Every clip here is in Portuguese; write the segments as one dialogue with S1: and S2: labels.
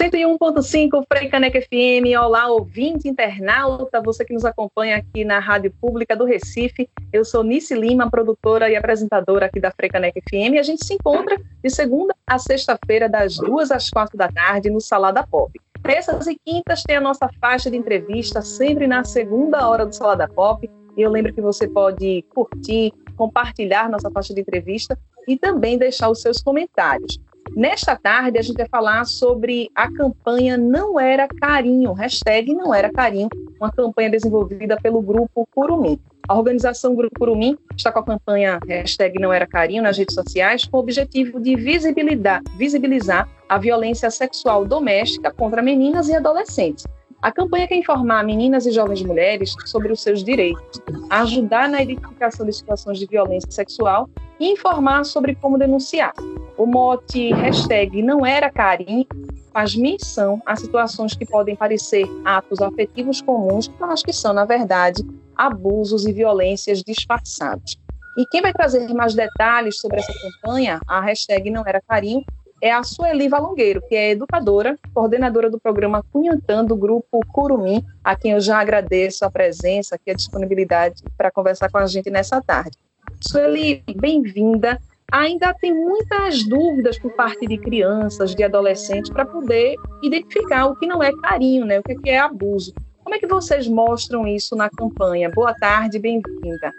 S1: 101.5 Frei Caneca FM. Olá, ouvinte internauta, você que nos acompanha aqui na Rádio Pública do Recife. Eu sou Nice Lima, produtora e apresentadora aqui da Frei Caneca FM. A gente se encontra de segunda a sexta-feira, das duas às quatro da tarde, no Salada Pop. Terças e quintas tem a nossa faixa de entrevista, sempre na segunda hora do Salada Pop. E eu lembro que você pode curtir, compartilhar nossa faixa de entrevista e também deixar os seus comentários. Nesta tarde, a gente vai falar sobre a campanha Não Era Carinho, hashtag Não Era Carinho, uma campanha desenvolvida pelo Grupo Curumim. A organização Grupo Curumim está com a campanha hashtag Não Era Carinho nas redes sociais com o objetivo de visibilizar, visibilizar a violência sexual doméstica contra meninas e adolescentes. A campanha quer informar meninas e jovens mulheres sobre os seus direitos, ajudar na identificação de situações de violência sexual e informar sobre como denunciar. O mote hashtag não era carinho faz menção a situações que podem parecer atos afetivos comuns, mas que são, na verdade, abusos e violências disfarçados. E quem vai trazer mais detalhes sobre essa campanha, a hashtag não era carinho, é a Sueli Valongueiro, que é educadora, coordenadora do programa Cunhantã do grupo Curumim, a quem eu já agradeço a presença e a disponibilidade para conversar com a gente nessa tarde. Sueli, bem-vinda. Ainda tem muitas dúvidas por parte de crianças, de adolescentes, para poder identificar o que não é carinho, né? o que é abuso. Como é que vocês mostram isso na campanha? Boa tarde, bem-vinda.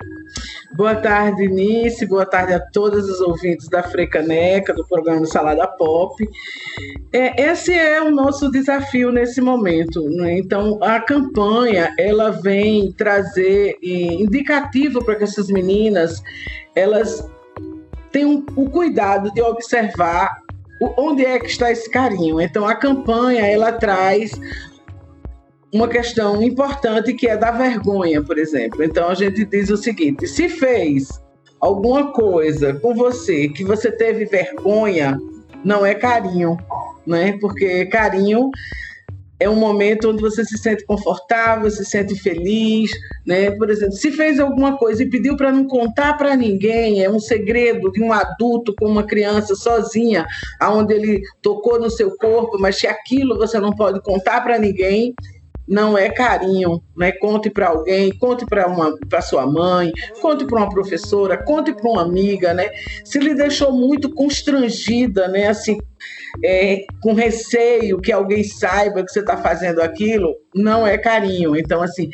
S2: Boa tarde, Nice. Boa tarde a todos os ouvintes da Frecaneca, do programa Salada Pop. É, esse é o nosso desafio nesse momento. Né? Então, a campanha ela vem trazer indicativo para que essas meninas elas tenham o cuidado de observar onde é que está esse carinho. Então, a campanha ela traz uma questão importante que é da vergonha, por exemplo. Então a gente diz o seguinte: se fez alguma coisa com você que você teve vergonha, não é carinho, né? Porque carinho é um momento onde você se sente confortável, se sente feliz, né? Por exemplo, se fez alguma coisa e pediu para não contar para ninguém, é um segredo de um adulto com uma criança sozinha, aonde ele tocou no seu corpo, mas se aquilo você não pode contar para ninguém, não é carinho, né? Conte para alguém, conte para uma para sua mãe, conte para uma professora, conte para uma amiga, né? Se lhe deixou muito constrangida, né? Assim, é, com receio que alguém saiba que você está fazendo aquilo, não é carinho. Então, assim,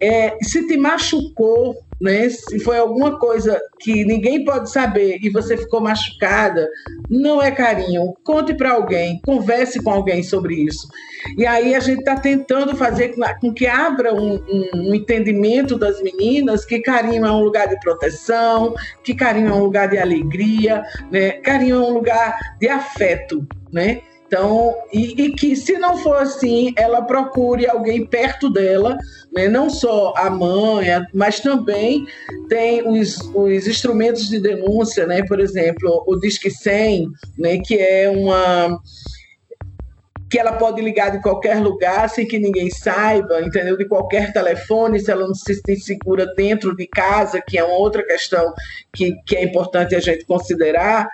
S2: é, se te machucou, né? Se foi alguma coisa que ninguém pode saber e você ficou machucada, não é carinho. Conte para alguém, converse com alguém sobre isso. E aí a gente está tentando fazer com que abra um, um, um, entendimento das meninas que carinho é um lugar de proteção, que carinho é um lugar de alegria, né? Carinho é um lugar de afeto, né? Então, e, e, que se não for assim, ela procure alguém perto dela, né? não só a mãe, mas também tem os, os instrumentos de denúncia, né? por exemplo, o Disque 100, né? que é uma que ela pode ligar de qualquer lugar sem que ninguém saiba, entendeu? De qualquer telefone, se ela não se sente segura dentro de casa, que é uma outra questão que, que é importante a gente considerar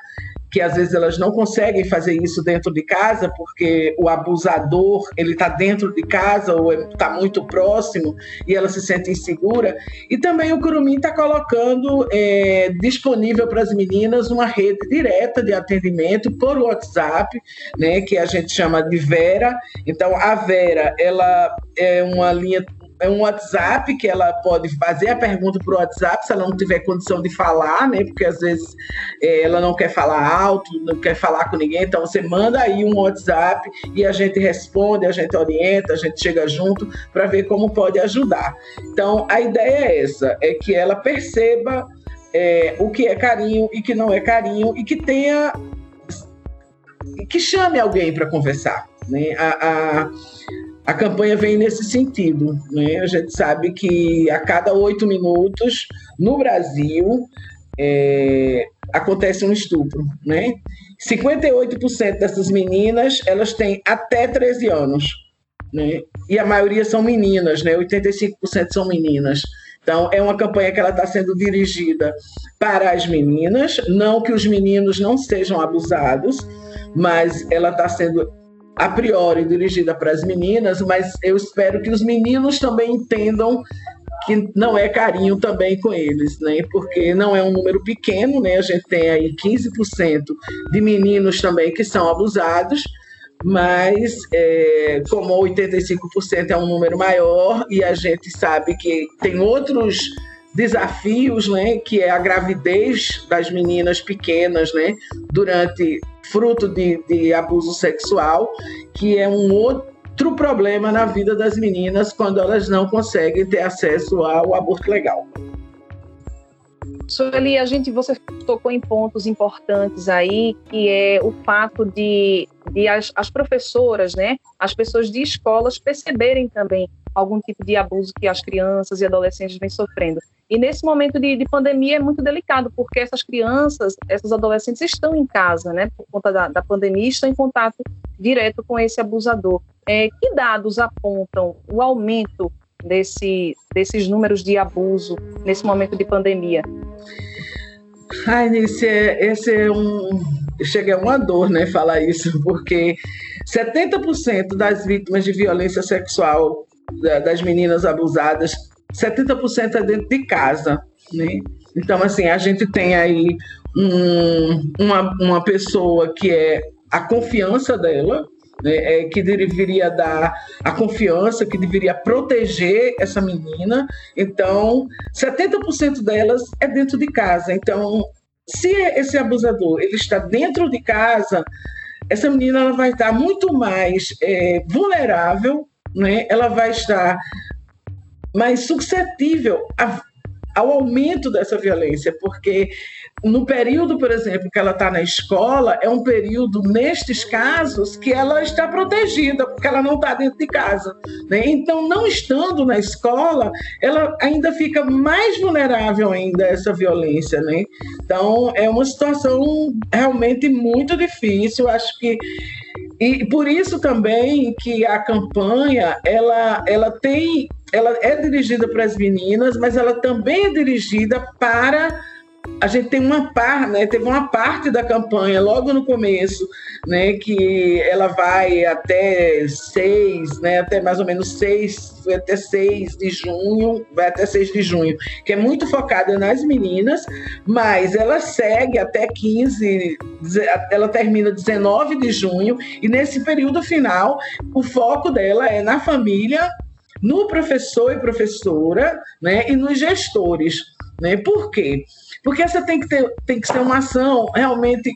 S2: que às vezes elas não conseguem fazer isso dentro de casa porque o abusador ele está dentro de casa ou está muito próximo e ela se sente insegura. E também o Curumim está colocando é, disponível para as meninas uma rede direta de atendimento por WhatsApp, né, que a gente chama de Vera. Então a Vera ela é uma linha é um WhatsApp que ela pode fazer a pergunta por WhatsApp se ela não tiver condição de falar, né? Porque às vezes é, ela não quer falar alto, não quer falar com ninguém, então você manda aí um WhatsApp e a gente responde, a gente orienta, a gente chega junto para ver como pode ajudar. Então a ideia é essa, é que ela perceba é, o que é carinho e que não é carinho e que tenha que chame alguém para conversar, né? A, a a campanha vem nesse sentido. Né? A gente sabe que a cada oito minutos, no Brasil, é, acontece um estupro. Né? 58% dessas meninas elas têm até 13 anos. Né? E a maioria são meninas, né? 85% são meninas. Então, é uma campanha que ela está sendo dirigida para as meninas, não que os meninos não sejam abusados, mas ela está sendo a priori dirigida para as meninas, mas eu espero que os meninos também entendam que não é carinho também com eles, né? Porque não é um número pequeno, né? A gente tem aí 15% de meninos também que são abusados, mas é, como 85% é um número maior e a gente sabe que tem outros desafios, né, que é a gravidez das meninas pequenas, né, durante fruto de, de abuso sexual, que é um outro problema na vida das meninas quando elas não conseguem ter acesso ao aborto legal.
S1: Sueli, a gente, você tocou em pontos importantes aí, que é o fato de, de as, as professoras, né, as pessoas de escolas perceberem também algum tipo de abuso que as crianças e adolescentes vêm sofrendo. E nesse momento de, de, pandemia é muito delicado, porque essas crianças, essas adolescentes estão em casa, né, por conta da, da pandemia, estão em contato direto com esse abusador. É, que dados apontam o aumento desse, desses números de abuso nesse momento de pandemia?
S2: Ai, é, esse é um. Chega a uma dor, né, falar isso, porque 70% das vítimas de violência sexual das meninas abusadas, 70% é dentro de casa, né? Então, assim, a gente tem aí um, uma, uma pessoa que é a confiança dela, né, é, que deveria dar a confiança, que deveria proteger essa menina. Então, 70% delas é dentro de casa. Então, se esse abusador ele está dentro de casa, essa menina ela vai estar muito mais é, vulnerável, né? ela vai estar mais suscetível a, ao aumento dessa violência, porque no período, por exemplo, que ela está na escola, é um período, nestes casos, que ela está protegida, porque ela não está dentro de casa. Né? Então, não estando na escola, ela ainda fica mais vulnerável ainda a essa violência. Né? Então, é uma situação realmente muito difícil. Acho que e por isso também que a campanha ela, ela tem ela é dirigida para as meninas, mas ela também é dirigida para a gente tem uma parte, né, teve uma parte da campanha logo no começo, né, que ela vai até 6, né, até mais ou menos 6, até 6 de junho, vai até 6 de junho, que é muito focada nas meninas, mas ela segue até 15, ela termina 19 de junho, e nesse período final, o foco dela é na família, no professor e professora, né, e nos gestores, né? Por quê? Porque essa tem que, ter, tem que ser uma ação realmente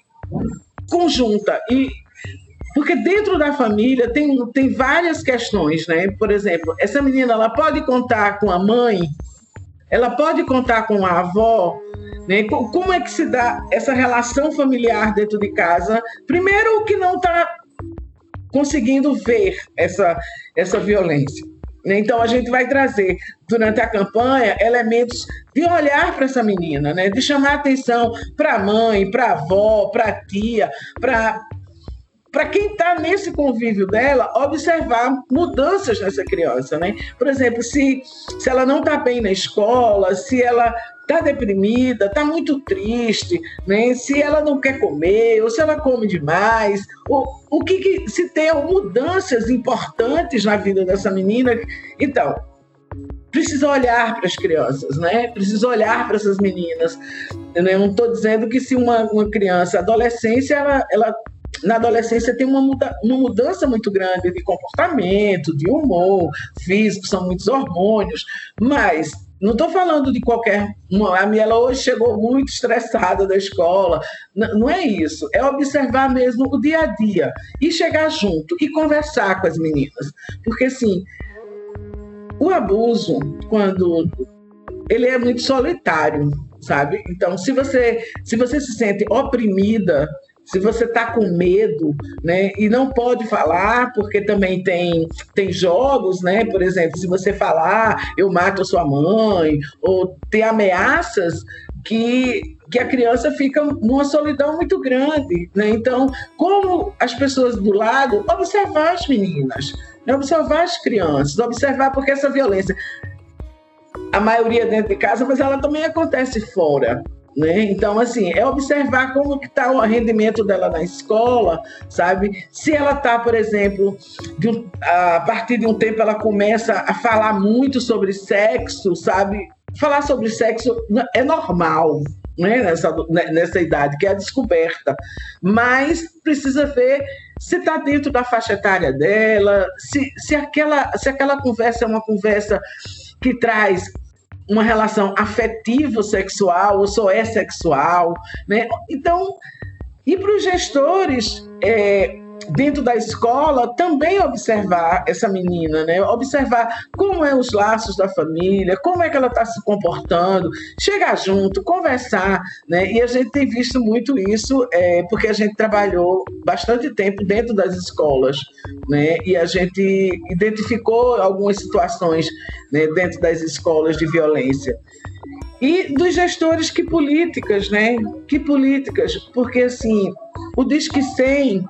S2: conjunta. E porque dentro da família tem, tem várias questões, né? Por exemplo, essa menina ela pode contar com a mãe, ela pode contar com a avó, né? Como é que se dá essa relação familiar dentro de casa? Primeiro, o que não está conseguindo ver essa, essa violência. Então, a gente vai trazer, durante a campanha, elementos de olhar para essa menina, né? de chamar atenção para a mãe, para a avó, para a tia, para para quem está nesse convívio dela, observar mudanças nessa criança, né? Por exemplo, se, se ela não está bem na escola, se ela está deprimida, está muito triste, né? se ela não quer comer, ou se ela come demais, o, o que, que se tem mudanças importantes na vida dessa menina. Então, precisa olhar para as crianças, né? Precisa olhar para essas meninas. Eu não estou dizendo que se uma, uma criança, adolescência, ela, ela na adolescência tem uma, muda, uma mudança muito grande de comportamento, de humor, físico, são muitos hormônios, mas não estou falando de qualquer. A Miela hoje chegou muito estressada da escola. Não é isso. É observar mesmo o dia a dia e chegar junto e conversar com as meninas. Porque, assim, o abuso, quando. Ele é muito solitário, sabe? Então, se você, se você se sente oprimida se você está com medo, né, e não pode falar, porque também tem, tem jogos, né, por exemplo, se você falar, eu mato a sua mãe, ou tem ameaças que, que a criança fica numa solidão muito grande, né? Então, como as pessoas do lado, observar as meninas, né? observar as crianças, observar porque essa violência, a maioria dentro de casa, mas ela também acontece fora, né? Então, assim, é observar como que está o rendimento dela na escola, sabe? Se ela está, por exemplo, um, a partir de um tempo ela começa a falar muito sobre sexo, sabe? Falar sobre sexo é normal, né, nessa, né, nessa idade, que é a descoberta. Mas precisa ver se está dentro da faixa etária dela, se, se, aquela, se aquela conversa é uma conversa que traz uma relação afetivo-sexual ou só é sexual. Né? Então, e para os gestores, é, dentro da escola também observar essa menina, né? Observar como é os laços da família, como é que ela está se comportando, chegar junto, conversar, né? E a gente tem visto muito isso é, porque a gente trabalhou bastante tempo dentro das escolas, né? E a gente identificou algumas situações né, dentro das escolas de violência. E dos gestores, que políticas, né? Que políticas? Porque, assim, o Disque 100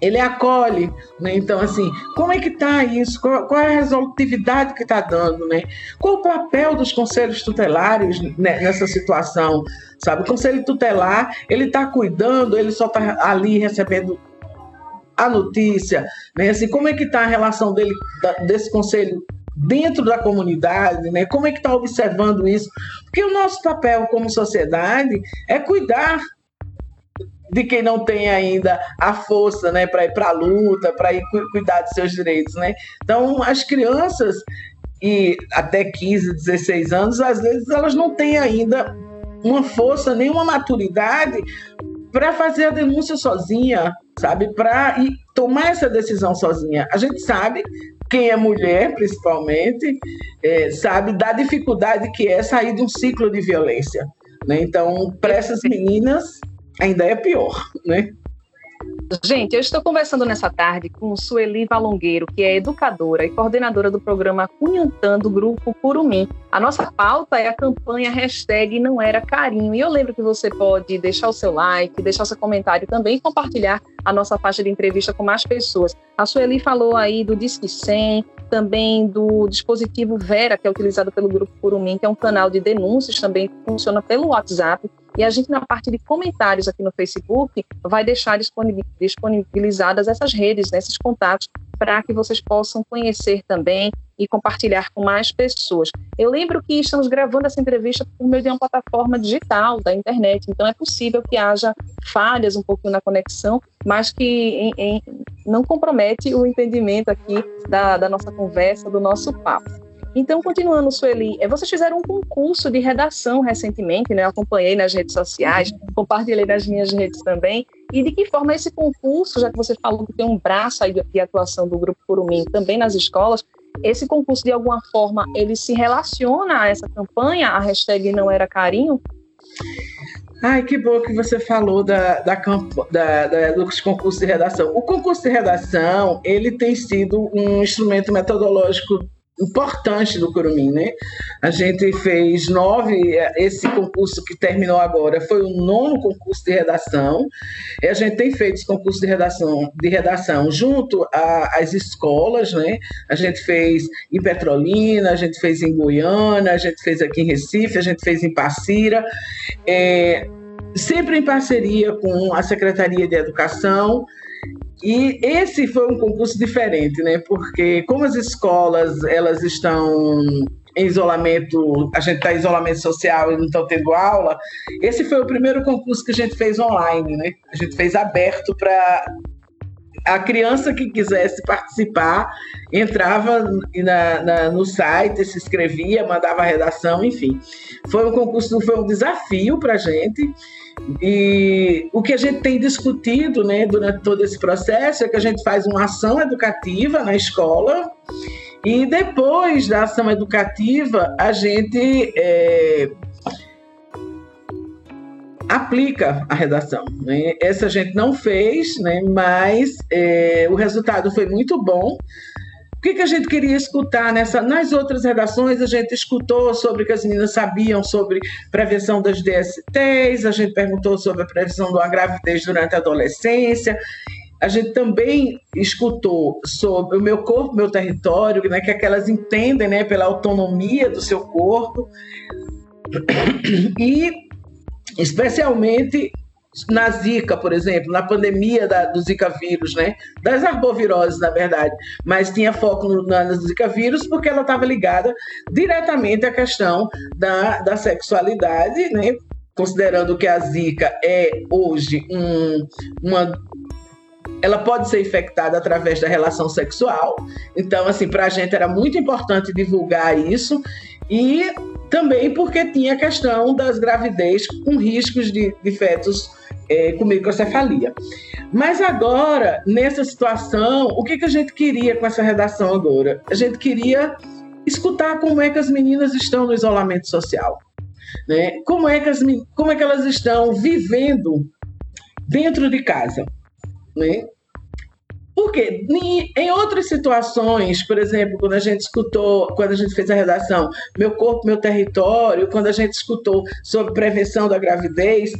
S2: ele acolhe, né? Então, assim, como é que está isso? Qual, qual, é a resolutividade que está dando, né? Qual o papel dos conselhos tutelares né, nessa situação, sabe? O conselho tutelar, ele está cuidando, ele só está ali recebendo a notícia, né? Assim, como é que está a relação dele, desse conselho dentro da comunidade, né? Como é que está observando isso? Porque o nosso papel como sociedade é cuidar de quem não tem ainda a força né, para ir para a luta, para ir cuidar de seus direitos. Né? Então, as crianças, e até 15, 16 anos, às vezes elas não têm ainda uma força, nem uma maturidade para fazer a denúncia sozinha, sabe? Para tomar essa decisão sozinha. A gente sabe, quem é mulher, principalmente, é, sabe da dificuldade que é sair de um ciclo de violência. Né? Então, para essas meninas, ainda é pior, né?
S1: Gente, eu estou conversando nessa tarde com Sueli Valongueiro, que é educadora e coordenadora do programa Cunhantã do Grupo Curumim. A nossa pauta é a campanha hashtag Não Era Carinho. E eu lembro que você pode deixar o seu like, deixar o seu comentário também e compartilhar a nossa faixa de entrevista com mais pessoas. A Sueli falou aí do Disque 100, também do dispositivo Vera, que é utilizado pelo Grupo Curumim, que é um canal de denúncias também que funciona pelo WhatsApp. E a gente, na parte de comentários aqui no Facebook, vai deixar disponibilizadas essas redes, né, esses contatos, para que vocês possam conhecer também e compartilhar com mais pessoas. Eu lembro que estamos gravando essa entrevista por meio de uma plataforma digital da internet, então é possível que haja falhas um pouquinho na conexão, mas que em, em, não compromete o entendimento aqui da, da nossa conversa, do nosso papo. Então, continuando, Sueli, é, vocês fizeram um concurso de redação recentemente, né? Eu acompanhei nas redes sociais, compartilhei nas minhas redes também. E de que forma esse concurso, já que você falou que tem um braço aí de atuação do Grupo Curumim também nas escolas, esse concurso, de alguma forma, ele se relaciona a essa campanha, a hashtag Não Era Carinho?
S2: Ai, que bom que você falou da, da, da, da, dos concursos de redação. O concurso de redação, ele tem sido um instrumento metodológico importante do Curumim, né? A gente fez nove, esse concurso que terminou agora foi o nono concurso de redação, e a gente tem feito esse concurso de redação, de redação junto às escolas, né? A gente fez em Petrolina, a gente fez em Goiânia, a gente fez aqui em Recife, a gente fez em Passira, é, sempre em parceria com a Secretaria de Educação, e esse foi um concurso diferente, né? Porque como as escolas elas estão em isolamento, a gente está em isolamento social e não estão tendo aula, esse foi o primeiro concurso que a gente fez online, né? A gente fez aberto para a criança que quisesse participar entrava na, na, no site, se inscrevia, mandava a redação, enfim. Foi um concurso, foi um desafio para a gente. E o que a gente tem discutido né, durante todo esse processo é que a gente faz uma ação educativa na escola e depois da ação educativa a gente é, aplica a redação. Né? Essa a gente não fez, né? mas é, o resultado foi muito bom. O que, que a gente queria escutar nessa? Nas outras redações, a gente escutou sobre que as meninas sabiam sobre prevenção das DSTs, a gente perguntou sobre a prevenção da gravidez durante a adolescência. A gente também escutou sobre o meu corpo, meu território, né, que, é que elas entendem né, pela autonomia do seu corpo. E especialmente na Zika, por exemplo, na pandemia da, do Zika vírus, né? Das arboviroses, na verdade, mas tinha foco no, na, Zika vírus porque ela estava ligada diretamente à questão da, da sexualidade, né? Considerando que a Zika é hoje um, uma ela pode ser infectada através da relação sexual. Então, assim, para a gente era muito importante divulgar isso e também porque tinha a questão das gravidez com riscos de, de fetos é, com microcefalia. Mas agora, nessa situação, o que, que a gente queria com essa redação agora? A gente queria escutar como é que as meninas estão no isolamento social. Né? Como, é que as, como é que elas estão vivendo dentro de casa. Né? Porque em outras situações, por exemplo, quando a gente escutou, quando a gente fez a redação Meu Corpo, Meu Território, quando a gente escutou sobre prevenção da gravidez,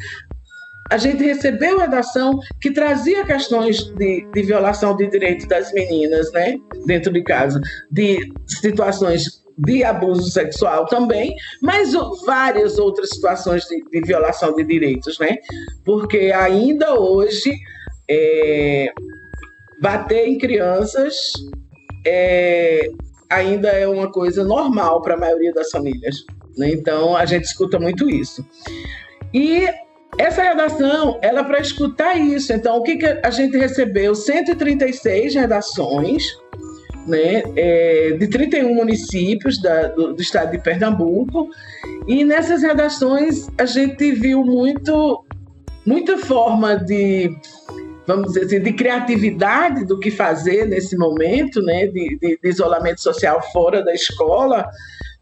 S2: a gente recebeu redação que trazia questões de, de violação de direitos das meninas, né, dentro de casa, de situações de abuso sexual também, mas várias outras situações de, de violação de direitos, né? Porque ainda hoje é, bater em crianças é, ainda é uma coisa normal para a maioria das famílias. Né? Então a gente escuta muito isso. E essa redação, ela é para escutar isso. Então, o que, que a gente recebeu? 136 redações, né, é, de 31 municípios da, do, do, estado de Pernambuco. E nessas redações a gente viu muito, muita forma de, vamos dizer assim, de criatividade do que fazer nesse momento, né, de, de, de isolamento social fora da escola.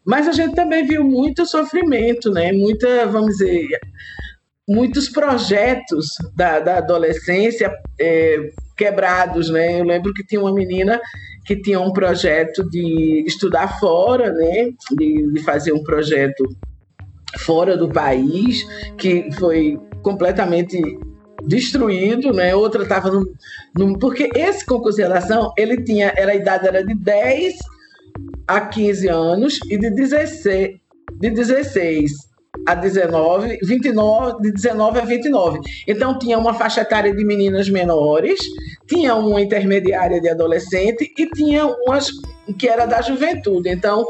S2: Mas a gente também viu muito sofrimento, né, muita, vamos dizer, muitos projetos da, da adolescência é, quebrados, né? Eu lembro que tinha uma menina que tinha um projeto de estudar fora, né? De, de fazer um projeto fora do país, que foi completamente destruído, né? Outra estava no, porque esse concurso de relação, ele tinha, era a idade era de 10 a 15 anos e de 16 de 16 a 19, 29, de 19 a 29. Então, tinha uma faixa etária de meninas menores, tinha uma intermediária de adolescente e tinha umas que era da juventude. Então,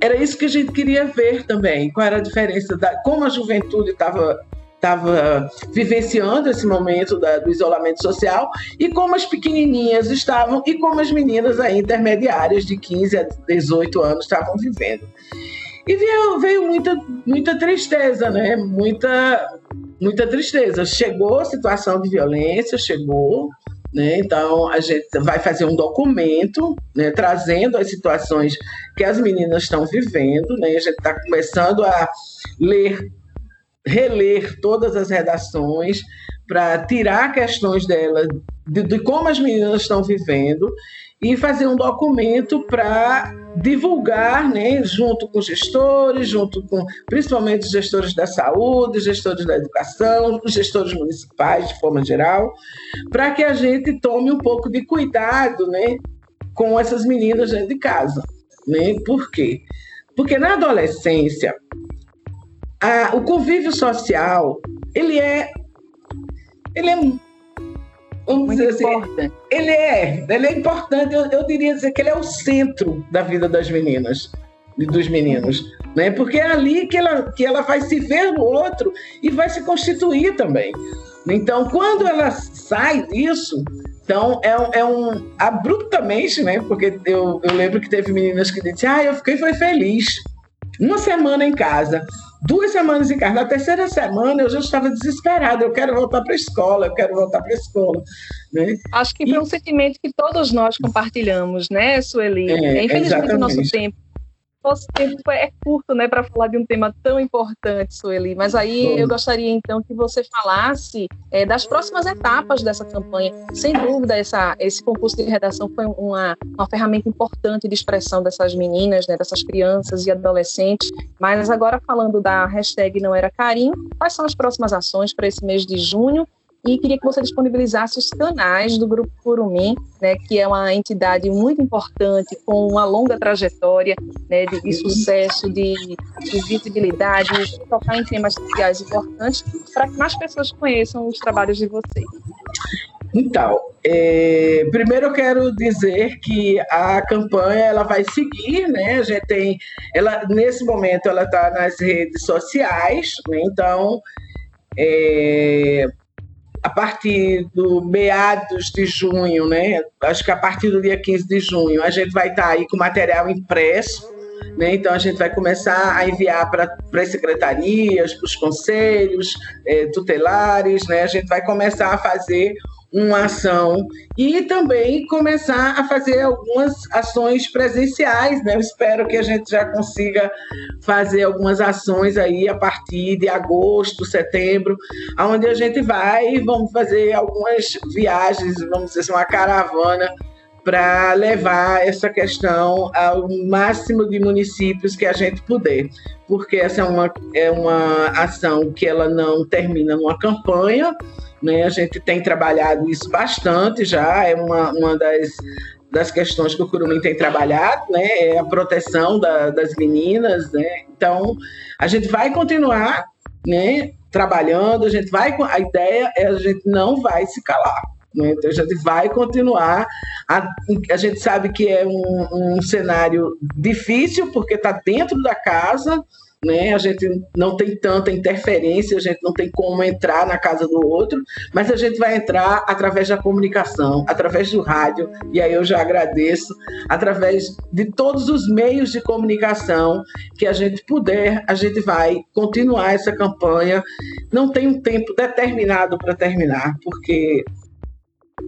S2: era isso que a gente queria ver também, qual era a diferença, da, como a juventude estava estava vivenciando esse momento da, do isolamento social e como as pequenininhas estavam e como as meninas aí, intermediárias de 15 a 18 anos estavam vivendo. E veio, veio muita, muita tristeza, né? Muita, muita tristeza. Chegou a situação de violência, chegou, né? Então a gente vai fazer um documento, né? Trazendo as situações que as meninas estão vivendo, né? A gente está começando a ler, reler todas as redações para tirar questões delas de, de como as meninas estão vivendo e fazer um documento para divulgar, né, junto com gestores, junto com principalmente gestores da saúde, gestores da educação, gestores municipais de forma geral, para que a gente tome um pouco de cuidado, né, com essas meninas dentro de casa, né? Por quê? Porque na adolescência a, o convívio social ele é ele é vamos Muito dizer assim, ele é, ele é importante, eu, eu, diria dizer que ele é o centro da vida das meninas e dos meninos, né? Porque é ali que ela, que ela vai se ver no outro e vai se constituir também. Então, quando ela sai disso, então é um, é um abruptamente, né? Porque eu, eu lembro que teve meninas que disseram, ah, eu fiquei foi feliz. Uma semana em casa, duas semanas em casa. Na terceira semana eu já estava desesperada. Eu quero voltar para a escola, eu quero voltar para a escola. Né?
S1: Acho que foi e... um sentimento que todos nós compartilhamos, né, Sueli? É, Infelizmente exatamente. o nosso tempo nosso tempo é curto, né, para falar de um tema tão importante, Sueli. Mas aí eu gostaria então que você falasse é, das próximas etapas dessa campanha. Sem dúvida, essa, esse concurso de redação foi uma, uma ferramenta importante de expressão dessas meninas, né, dessas crianças e adolescentes. Mas agora falando da hashtag Não Era Carinho, quais são as próximas ações para esse mês de junho? E queria que você disponibilizasse os canais do Grupo Curumim, né, que é uma entidade muito importante, com uma longa trajetória né, de, de sucesso, de, de visibilidade, de tocar em temas sociais importantes, para que mais pessoas conheçam os trabalhos de vocês.
S2: Então, é, primeiro eu quero dizer que a campanha ela vai seguir, né? A gente tem, ela nesse momento ela está nas redes sociais, né? Então, é, a partir do meados de junho, né? Acho que a partir do dia 15 de junho, a gente vai estar aí com material impresso. Né? Então, a gente vai começar a enviar para as secretarias, para os conselhos é, tutelares, né? a gente vai começar a fazer uma ação e também começar a fazer algumas ações presenciais, né? Eu espero que a gente já consiga fazer algumas ações aí a partir de agosto, setembro, aonde a gente vai vamos fazer algumas viagens, vamos dizer assim, uma caravana para levar essa questão ao máximo de municípios que a gente puder, porque essa é uma, é uma ação que ela não termina numa campanha, né? A gente tem trabalhado isso bastante já, é uma, uma das, das questões que o Curumim tem trabalhado, né? É a proteção da, das meninas, né? Então, a gente vai continuar, né? Trabalhando, a gente vai. A ideia é a gente não vai se calar. Né? Então, a gente vai continuar. A, a gente sabe que é um, um cenário difícil, porque está dentro da casa, né? A gente não tem tanta interferência, a gente não tem como entrar na casa do outro, mas a gente vai entrar através da comunicação, através do rádio, e aí eu já agradeço, através de todos os meios de comunicação que a gente puder, a gente vai continuar essa campanha. Não tem um tempo determinado para terminar, porque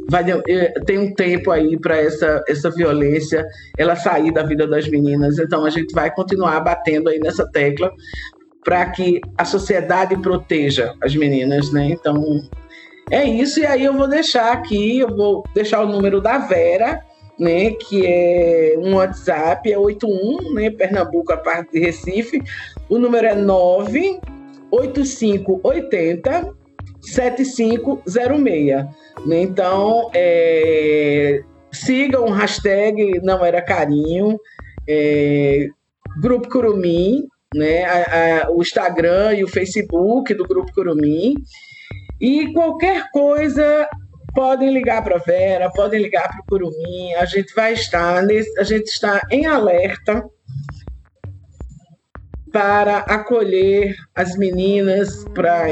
S2: vai eh, tem um tempo aí para essa essa violência ela sair da vida das meninas. Então a gente vai continuar batendo aí nessa tecla para que a sociedade proteja as meninas, né? Então é isso e aí eu vou deixar aqui, eu vou deixar o número da Vera, né, que é um WhatsApp, é 81, né, Pernambuco, a parte de Recife. O número é 98580 7506. Né? Então, é, sigam o hashtag Não Era Carinho, é, Grupo Curumim, né? A, a, o Instagram e o Facebook do Grupo Curumim. E qualquer coisa, podem ligar para a Vera, podem ligar para o Curumim. A gente vai estar, nesse, a gente está em alerta para acolher as meninas, para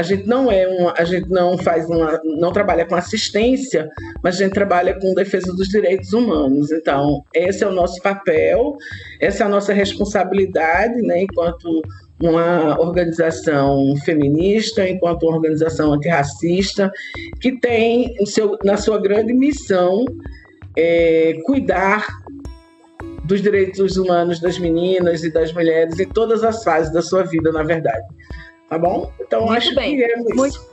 S2: a gente não é uma, a gente não faz uma, não trabalha com assistência, mas a gente trabalha com defesa dos direitos humanos. Então, esse é o nosso papel, essa é a nossa responsabilidade, né, enquanto uma organização feminista, enquanto uma organização antirracista, que tem seu, na sua grande missão é, cuidar dos direitos humanos das meninas e das mulheres em todas as fases da sua vida, na verdade. Tá bom? Então Muito acho bem. que é isso. Muito...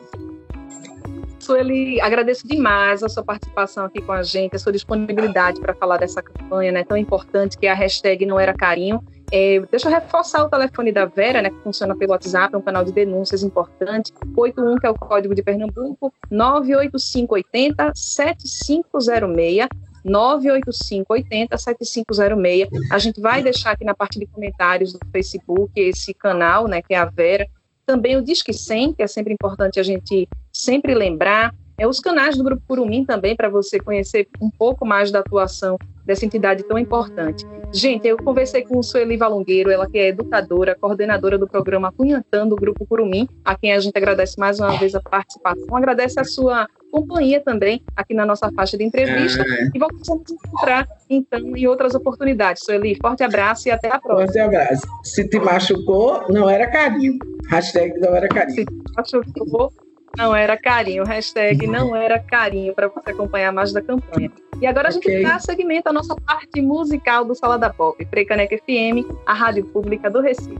S1: Sueli, agradeço demais a sua participação aqui com a gente, a sua disponibilidade para falar dessa campanha né, tão importante que é a hashtag Não Era Carinho. É, deixa eu reforçar o telefone da Vera, né, que funciona pelo WhatsApp, é um canal de denúncias importante, 81, que é o código de Pernambuco, 98580 7506, 98580 7506. A gente vai deixar aqui na parte de comentários do Facebook esse canal, né, que é a Vera, também o Disque 100, que é sempre importante a gente sempre lembrar. É os canais do Grupo Curumim também, para você conhecer um pouco mais da atuação dessa entidade tão importante. Gente, eu conversei com Sueli Valongueiro, ela que é educadora, coordenadora do programa Cunhantando, do Grupo Curumim, a quem a gente agradece mais uma vez a participação, agradece a sua companhia também aqui na nossa faixa de entrevista é. e vamos nos encontrar então em outras oportunidades. Sueli, forte abraço e até a próxima.
S2: Forte abraço. Se te machucou, não era carinho. Hashtag não era carinho. Se te
S1: machucou, não era carinho. Hashtag não era carinho para você acompanhar mais da campanha. E agora okay. a gente dá segmento à nossa parte musical do Sala da Pop, Precaneca FM, a rádio pública do Recife.